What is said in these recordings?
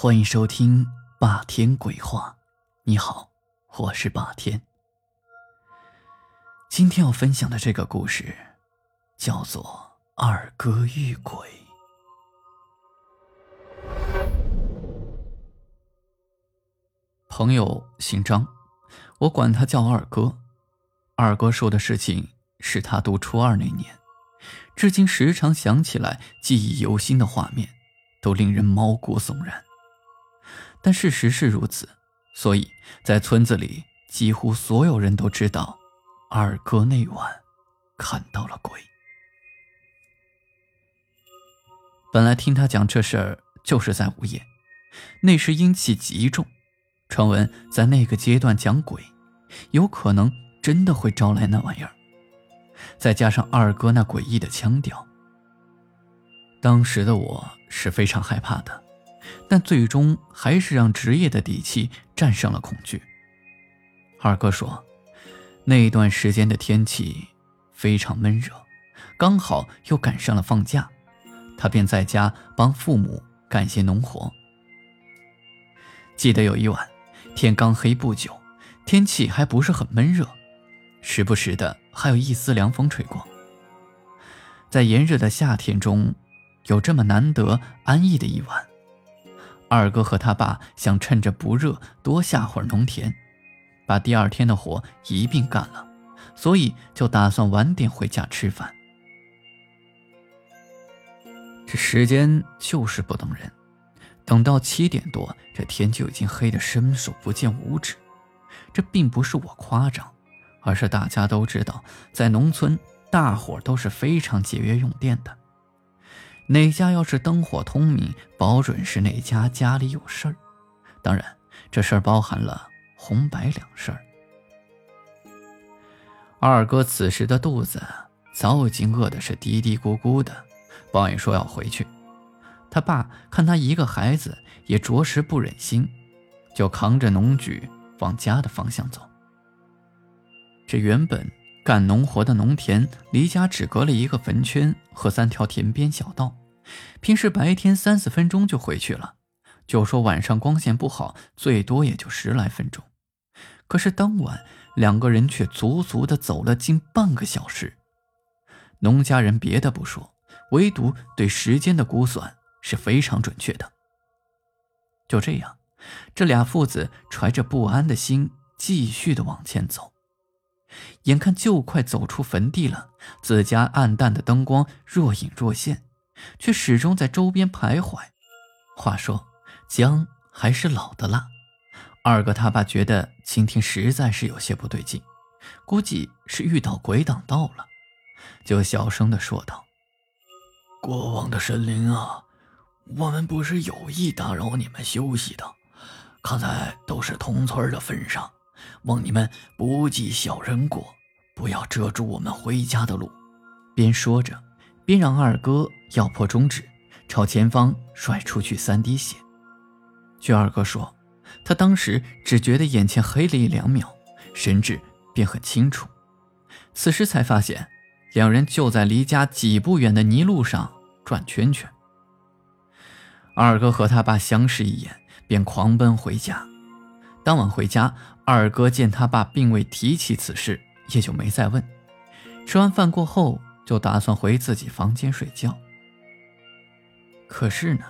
欢迎收听霸天鬼话。你好，我是霸天。今天要分享的这个故事叫做《二哥遇鬼》。朋友姓张，我管他叫二哥。二哥说的事情是他读初二那年，至今时常想起来，记忆犹新的画面，都令人毛骨悚然。但事实是如此，所以在村子里，几乎所有人都知道，二哥那晚看到了鬼。本来听他讲这事儿就是在午夜，那时阴气极重，传闻在那个阶段讲鬼，有可能真的会招来那玩意儿。再加上二哥那诡异的腔调，当时的我是非常害怕的。但最终还是让职业的底气战胜了恐惧。二哥说，那段时间的天气非常闷热，刚好又赶上了放假，他便在家帮父母干些农活。记得有一晚，天刚黑不久，天气还不是很闷热，时不时的还有一丝凉风吹过。在炎热的夏天中，有这么难得安逸的一晚。二哥和他爸想趁着不热多下会儿农田，把第二天的活一并干了，所以就打算晚点回家吃饭。这时间就是不等人，等到七点多，这天就已经黑得伸手不见五指。这并不是我夸张，而是大家都知道，在农村，大伙都是非常节约用电的。哪家要是灯火通明，保准是哪家家里有事儿。当然，这事儿包含了红白两事儿。二哥此时的肚子早已经饿得是嘀嘀咕咕的，抱怨说要回去。他爸看他一个孩子，也着实不忍心，就扛着农具往家的方向走。这原本干农活的农田，离家只隔了一个坟圈和三条田边小道。平时白天三四分钟就回去了，就说晚上光线不好，最多也就十来分钟。可是当晚两个人却足足的走了近半个小时。农家人别的不说，唯独对时间的估算是非常准确的。就这样，这俩父子揣着不安的心，继续的往前走。眼看就快走出坟地了，自家暗淡的灯光若隐若现。却始终在周边徘徊。话说，姜还是老的辣。二哥他爸觉得今天实在是有些不对劲，估计是遇到鬼挡道了，就小声的说道：“过往的神灵啊，我们不是有意打扰你们休息的，看在都是同村的份上，望你们不计小人过，不要遮住我们回家的路。”边说着。便让二哥咬破中指，朝前方甩出去三滴血。据二哥说，他当时只觉得眼前黑了一两秒，神志便很清楚。此时才发现，两人就在离家几步远的泥路上转圈圈。二哥和他爸相视一眼，便狂奔回家。当晚回家，二哥见他爸并未提起此事，也就没再问。吃完饭过后。就打算回自己房间睡觉。可是呢，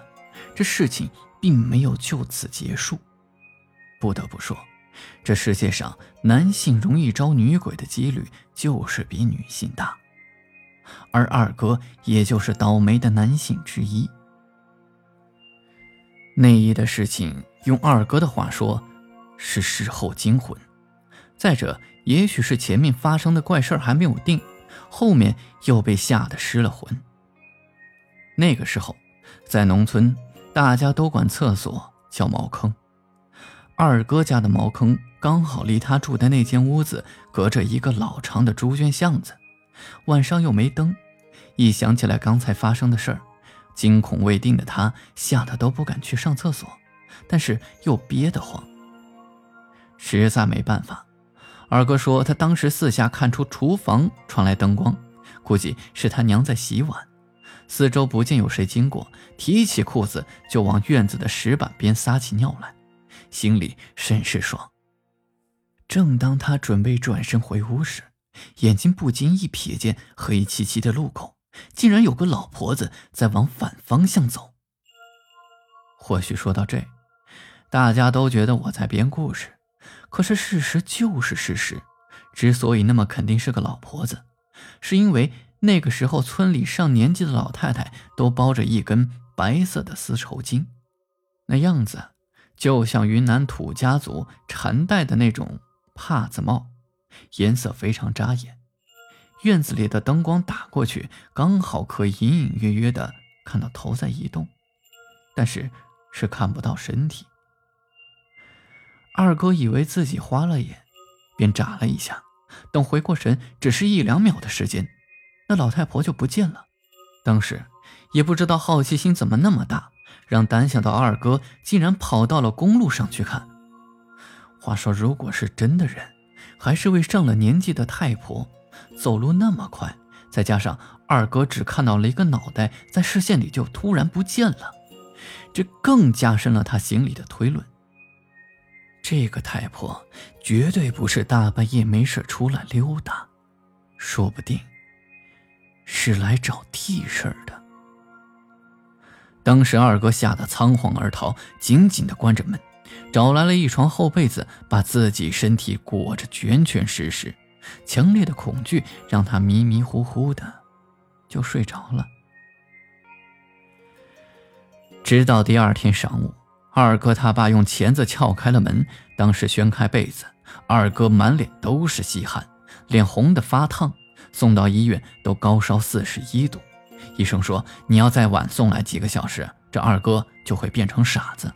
这事情并没有就此结束。不得不说，这世界上男性容易招女鬼的几率就是比女性大，而二哥也就是倒霉的男性之一。内衣的事情，用二哥的话说，是事后惊魂。再者，也许是前面发生的怪事还没有定。后面又被吓得失了魂。那个时候，在农村，大家都管厕所叫茅坑。二哥家的茅坑刚好离他住的那间屋子隔着一个老长的猪圈巷子，晚上又没灯，一想起来刚才发生的事儿，惊恐未定的他吓得都不敢去上厕所，但是又憋得慌。实在没办法。二哥说，他当时四下看出厨房传来灯光，估计是他娘在洗碗，四周不见有谁经过，提起裤子就往院子的石板边撒起尿来，心里甚是爽。正当他准备转身回屋时，眼睛不经意瞥见黑漆漆的路口，竟然有个老婆子在往反方向走。或许说到这，大家都觉得我在编故事，可是事实就是事实。之所以那么肯定是个老婆子，是因为那个时候村里上年纪的老太太都包着一根白色的丝绸巾，那样子就像云南土家族缠戴的那种帕子帽。颜色非常扎眼，院子里的灯光打过去，刚好可以隐隐约约的看到头在移动，但是是看不到身体。二哥以为自己花了眼，便眨了一下，等回过神，只是一两秒的时间，那老太婆就不见了。当时也不知道好奇心怎么那么大，让胆小的二哥竟然跑到了公路上去看。话说，如果是真的人。还是位上了年纪的太婆，走路那么快，再加上二哥只看到了一个脑袋在视线里就突然不见了，这更加深了他心里的推论。这个太婆绝对不是大半夜没事出来溜达，说不定是来找替身的。当时二哥吓得仓皇而逃，紧紧的关着门。找来了一床厚被子，把自己身体裹着全全实实。强烈的恐惧让他迷迷糊糊的就睡着了。直到第二天晌午，二哥他爸用钳子撬开了门，当时掀开被子，二哥满脸都是细汗，脸红的发烫，送到医院都高烧四十一度。医生说：“你要再晚送来几个小时，这二哥就会变成傻子。”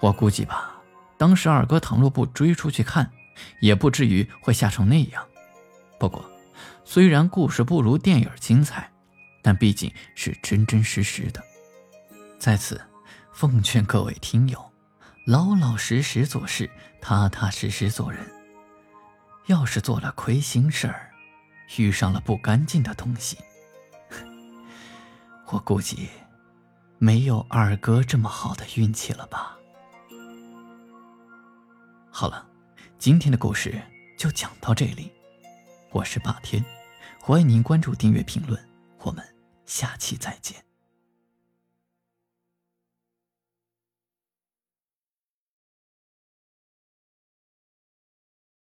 我估计吧，当时二哥倘若不追出去看，也不至于会吓成那样。不过，虽然故事不如电影精彩，但毕竟是真真实实的。在此，奉劝各位听友，老老实实做事，踏踏实实做人。要是做了亏心事儿，遇上了不干净的东西，我估计没有二哥这么好的运气了吧。好了，今天的故事就讲到这里。我是霸天，欢迎您关注、订阅、评论，我们下期再见。